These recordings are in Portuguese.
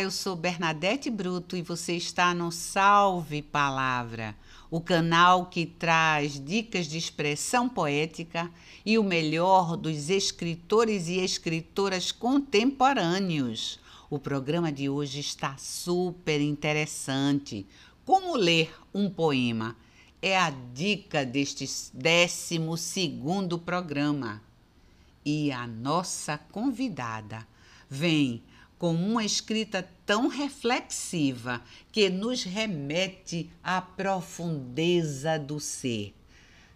eu sou Bernadette Bruto e você está no Salve Palavra, o canal que traz dicas de expressão poética e o melhor dos escritores e escritoras contemporâneos. O programa de hoje está super interessante. Como ler um poema? É a dica deste 12 segundo programa. E a nossa convidada vem com uma escrita tão reflexiva que nos remete à profundeza do ser.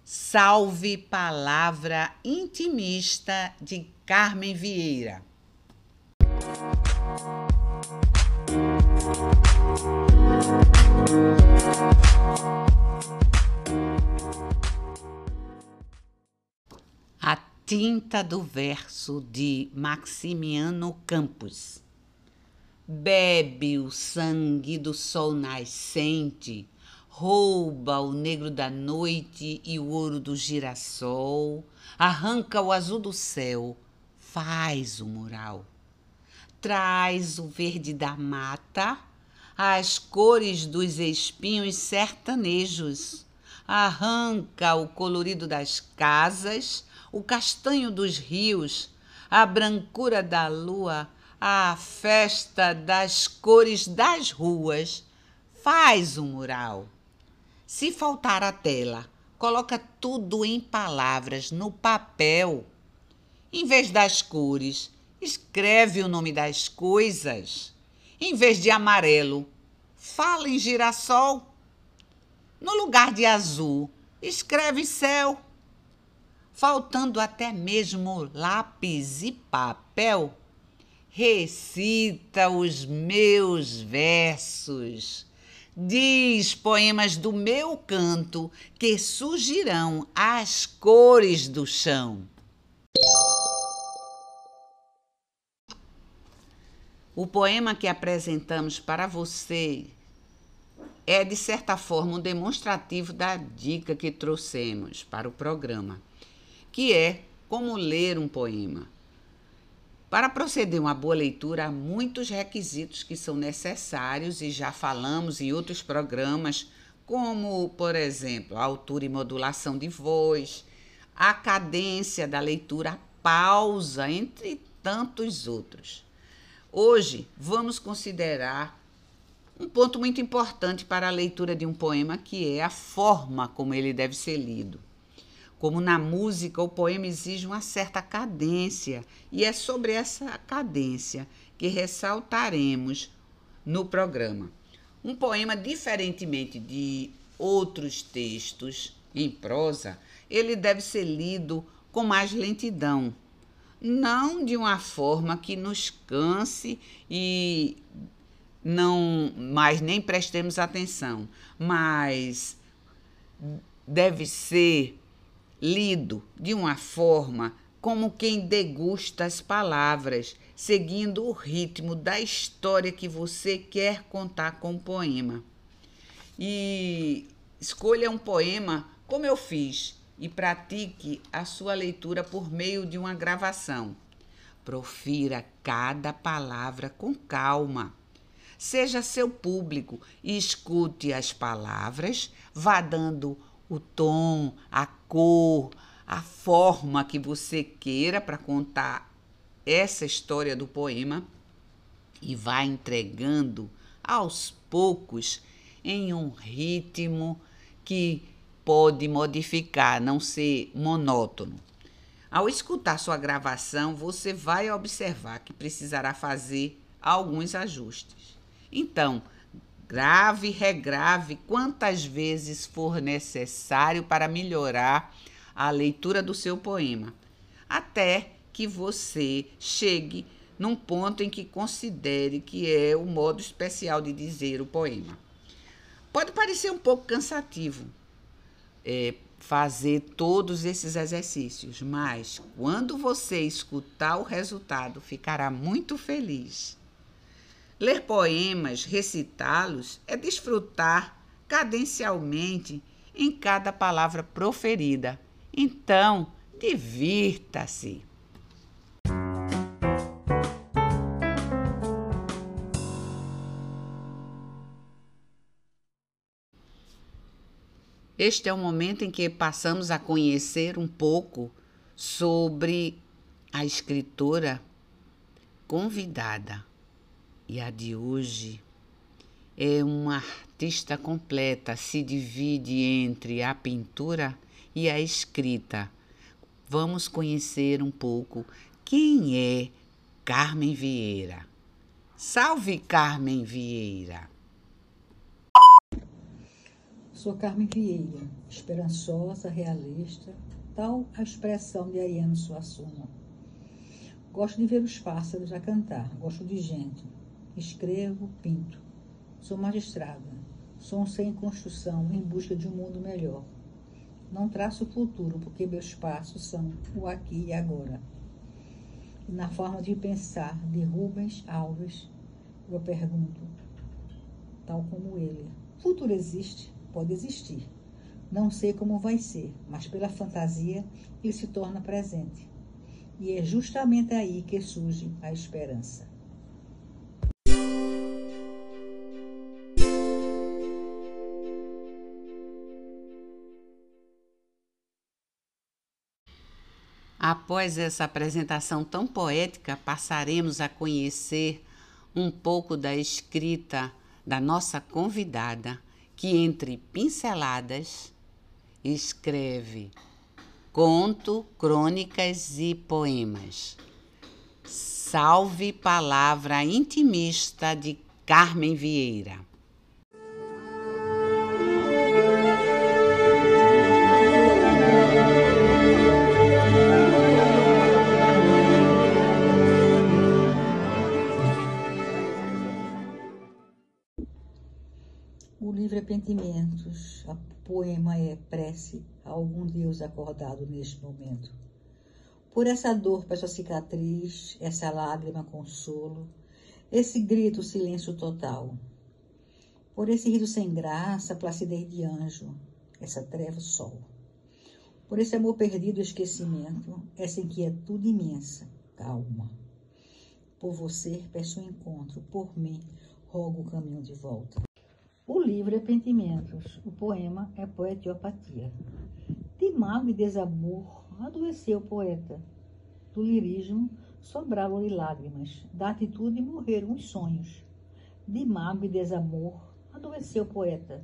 Salve Palavra Intimista de Carmen Vieira. A tinta do verso de Maximiano Campos bebe o sangue do sol nascente, rouba o negro da noite e o ouro do girassol, arranca o azul do céu, faz o mural. Traz o verde da mata, as cores dos espinhos sertanejos, arranca o colorido das casas, o castanho dos rios, a brancura da lua, a festa das cores das ruas, faz um mural. Se faltar a tela, coloca tudo em palavras no papel. Em vez das cores, escreve o nome das coisas. Em vez de amarelo, fala em girassol. No lugar de azul, escreve céu. Faltando até mesmo lápis e papel, recita os meus versos. Diz poemas do meu canto que surgirão as cores do chão. O poema que apresentamos para você é, de certa forma, um demonstrativo da dica que trouxemos para o programa, que é como ler um poema. Para proceder uma boa leitura, há muitos requisitos que são necessários e já falamos em outros programas, como, por exemplo, a altura e modulação de voz, a cadência da leitura, a pausa, entre tantos outros. Hoje vamos considerar um ponto muito importante para a leitura de um poema, que é a forma como ele deve ser lido. Como na música, o poema exige uma certa cadência, e é sobre essa cadência que ressaltaremos no programa. Um poema, diferentemente de outros textos em prosa, ele deve ser lido com mais lentidão, não de uma forma que nos canse e não mais nem prestemos atenção, mas deve ser lido de uma forma como quem degusta as palavras, seguindo o ritmo da história que você quer contar com o poema. E escolha um poema como eu fiz e pratique a sua leitura por meio de uma gravação. Profira cada palavra com calma. Seja seu público e escute as palavras, vá dando o tom, a cor, a forma que você queira para contar essa história do poema e vai entregando aos poucos em um ritmo que pode modificar, não ser monótono. Ao escutar sua gravação, você vai observar que precisará fazer alguns ajustes. Então, Grave e regrave quantas vezes for necessário para melhorar a leitura do seu poema, até que você chegue num ponto em que considere que é o modo especial de dizer o poema. Pode parecer um pouco cansativo é, fazer todos esses exercícios, mas quando você escutar o resultado, ficará muito feliz. Ler poemas, recitá-los, é desfrutar cadencialmente em cada palavra proferida. Então, divirta-se! Este é o momento em que passamos a conhecer um pouco sobre a escritora convidada. E a de hoje é uma artista completa, se divide entre a pintura e a escrita. Vamos conhecer um pouco quem é Carmen Vieira. Salve Carmen Vieira! Sou Carmen Vieira, esperançosa, realista, tal a expressão de Ariano Suassuna. Gosto de ver os pássaros a cantar, gosto de gente. Escrevo, pinto. Sou magistrada. Sou um ser em construção em busca de um mundo melhor. Não traço o futuro, porque meus passos são o aqui e agora. E na forma de pensar de Rubens Alves, eu pergunto, tal como ele: futuro existe? Pode existir. Não sei como vai ser, mas pela fantasia ele se torna presente. E é justamente aí que surge a esperança. Após essa apresentação tão poética, passaremos a conhecer um pouco da escrita da nossa convidada, que entre pinceladas escreve conto, crônicas e poemas. Salve Palavra Intimista de Carmen Vieira. Poema é prece a algum Deus acordado neste momento. Por essa dor, peço a cicatriz, essa lágrima consolo, esse grito silêncio total. Por esse riso sem graça, placidez de anjo, essa treva sol. Por esse amor perdido, esquecimento, essa inquietude imensa, calma. Por você, peço um encontro, por mim, rogo o caminho de volta. O livro é Pentimentos, o poema é Poetiopatia. De mago e desamor adoeceu o poeta. Do lirismo sobraram-lhe lágrimas, da atitude morreram os sonhos. De mago e desamor adoeceu o poeta.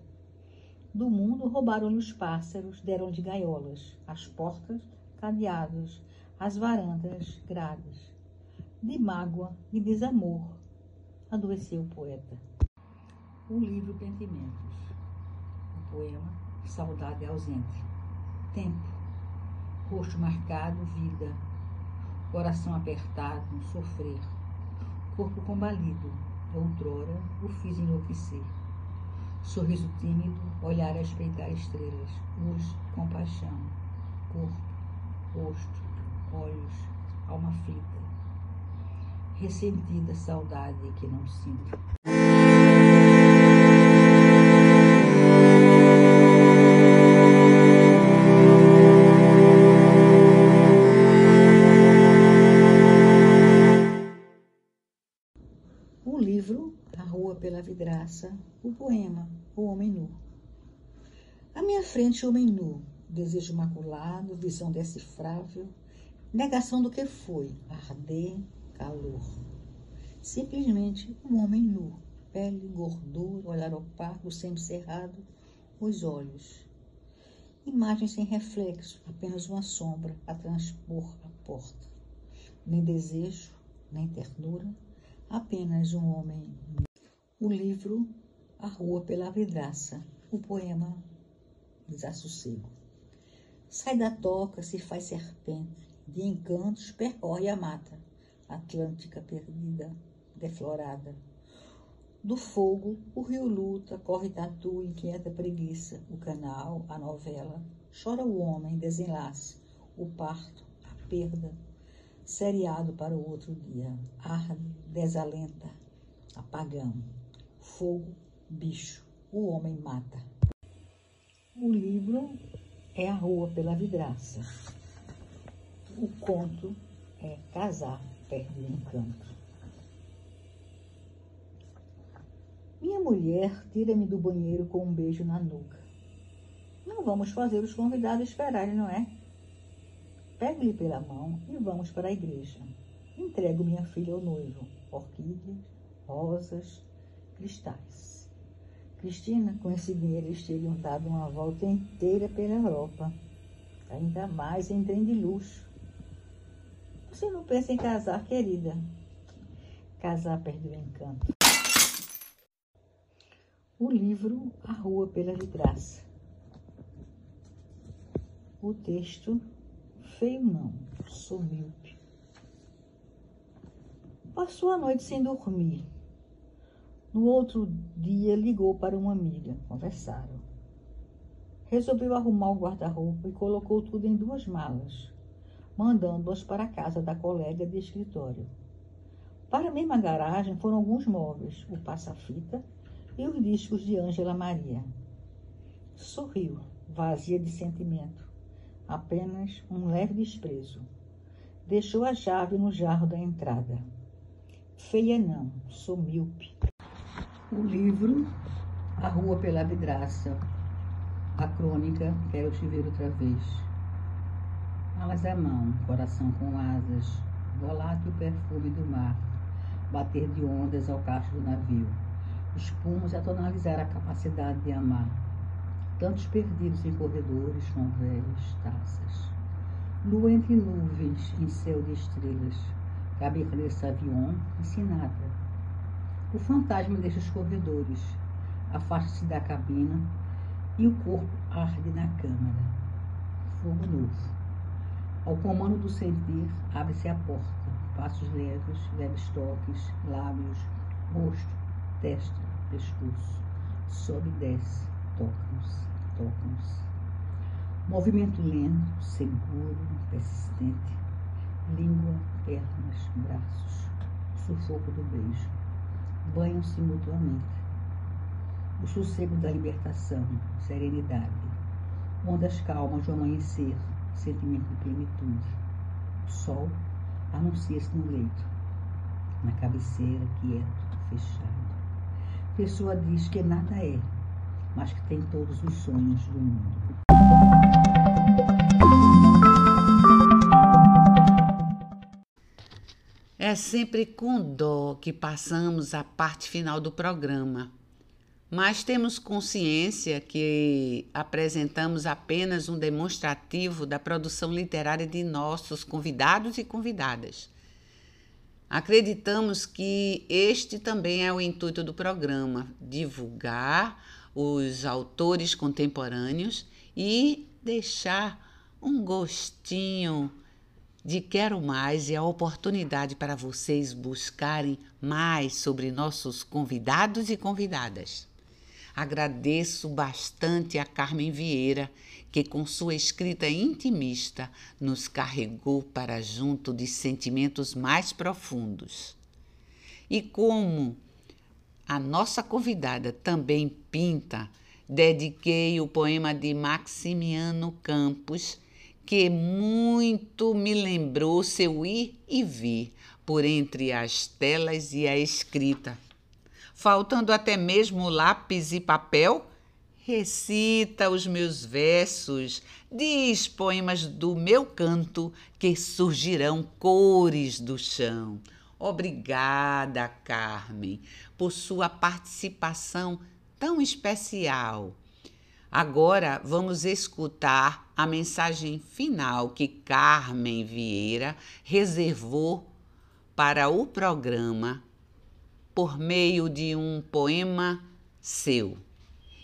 Do mundo roubaram-lhe os pássaros, deram-lhe gaiolas, as portas cadeados, as varandas grades. De mágoa e desamor adoeceu o poeta o livro Pentimentos, o poema Saudade Ausente. Tempo, rosto marcado, vida, coração apertado, sofrer, corpo combalido, outrora o fiz enlouquecer. Sorriso tímido, olhar a espreitar estrelas, luz, compaixão, corpo, rosto, olhos, alma aflita, ressentida saudade que não sinto. Pela vidraça o poema O Homem Nu. À minha frente, o homem nu, desejo maculado, visão decifrável, negação do que foi, arder, calor. Simplesmente um homem nu, pele, gordura, olhar opaco, sempre cerrado, os olhos. Imagem sem reflexo, apenas uma sombra a transpor a porta. Nem desejo, nem ternura, apenas um homem o livro A Rua pela Vidraça, o poema Desassossego. Sai da toca, se faz serpente, de encantos percorre a mata, atlântica perdida, deflorada. Do fogo, o rio luta, corre tatu, inquieta preguiça, o canal, a novela, chora o homem, desenlace, o parto, a perda, seriado para o outro dia, arde, desalenta, apagão fogo, bicho. O homem mata. O livro é A Rua pela Vidraça. O conto é Casar perde o encanto. Minha mulher tira-me do banheiro com um beijo na nuca. Não vamos fazer os convidados esperarem, não é? Pegue-lhe pela mão e vamos para a igreja. Entrego minha filha ao noivo. Orquídeas, rosas, cristais. Cristina, com esse dinheiro, eles teriam dado uma volta inteira pela Europa. Ainda mais em trem de luxo. Você não pensa em casar, querida? Casar perdeu o encanto. O livro A Rua pela Vidraça. O texto Feio não, sou míope. Passou a noite sem dormir. No outro dia ligou para uma amiga, conversaram. Resolveu arrumar o guarda-roupa e colocou tudo em duas malas, mandando-as para a casa da colega de escritório. Para a mesma garagem foram alguns móveis, o passa-fita e os discos de Ângela Maria. Sorriu, vazia de sentimento, apenas um leve desprezo. Deixou a chave no jarro da entrada. Feia não, sou míope. O livro A Rua pela Vidraça. A crônica Quero te ver outra vez. Alas à mão, coração com asas, volátil perfume do mar, bater de ondas ao cacho do navio, espumos a tonalizar a capacidade de amar. Tantos perdidos em corredores com velhas taças. Lua entre nuvens em céu de estrelas, cabeça avião ensinada o fantasma deixa os corredores, afasta-se da cabina e o corpo arde na câmara. Fogo novo. Ao comando do sentir, abre-se a porta. Passos leves, leves toques, lábios, rosto, testa, pescoço. Sobe e desce, tocam-se, tocam-se. Movimento lento, seguro, persistente. Língua, pernas, braços. Sufoco do beijo banham-se mutuamente. O sossego da libertação, serenidade, ondas calmas do amanhecer, sentimento de plenitude. O sol anuncia-se no leito, na cabeceira, quieto, fechado. Pessoa diz que nada é, mas que tem todos os sonhos do mundo. É sempre com dó que passamos a parte final do programa, mas temos consciência que apresentamos apenas um demonstrativo da produção literária de nossos convidados e convidadas. Acreditamos que este também é o intuito do programa: divulgar os autores contemporâneos e deixar um gostinho de Quero Mais e a oportunidade para vocês buscarem mais sobre nossos convidados e convidadas. Agradeço bastante a Carmen Vieira, que com sua escrita intimista nos carregou para junto de sentimentos mais profundos. E como a nossa convidada também pinta, dediquei o poema de Maximiano Campos que muito me lembrou seu ir e vir por entre as telas e a escrita. Faltando até mesmo lápis e papel, recita os meus versos, diz poemas do meu canto que surgirão cores do chão. Obrigada, Carmen, por sua participação tão especial Agora vamos escutar a mensagem final que Carmen Vieira reservou para o programa por meio de um poema seu.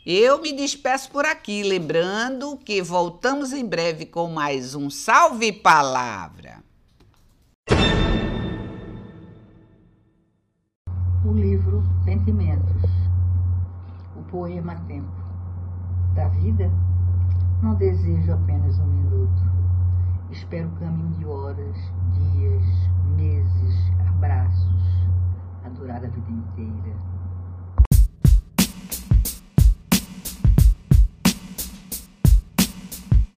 Eu me despeço por aqui, lembrando que voltamos em breve com mais um Salve Palavra. O livro Sentimentos, o poema Tempo da vida, não desejo apenas um minuto. Espero um caminho de horas, dias, meses, abraços, a durar a vida inteira.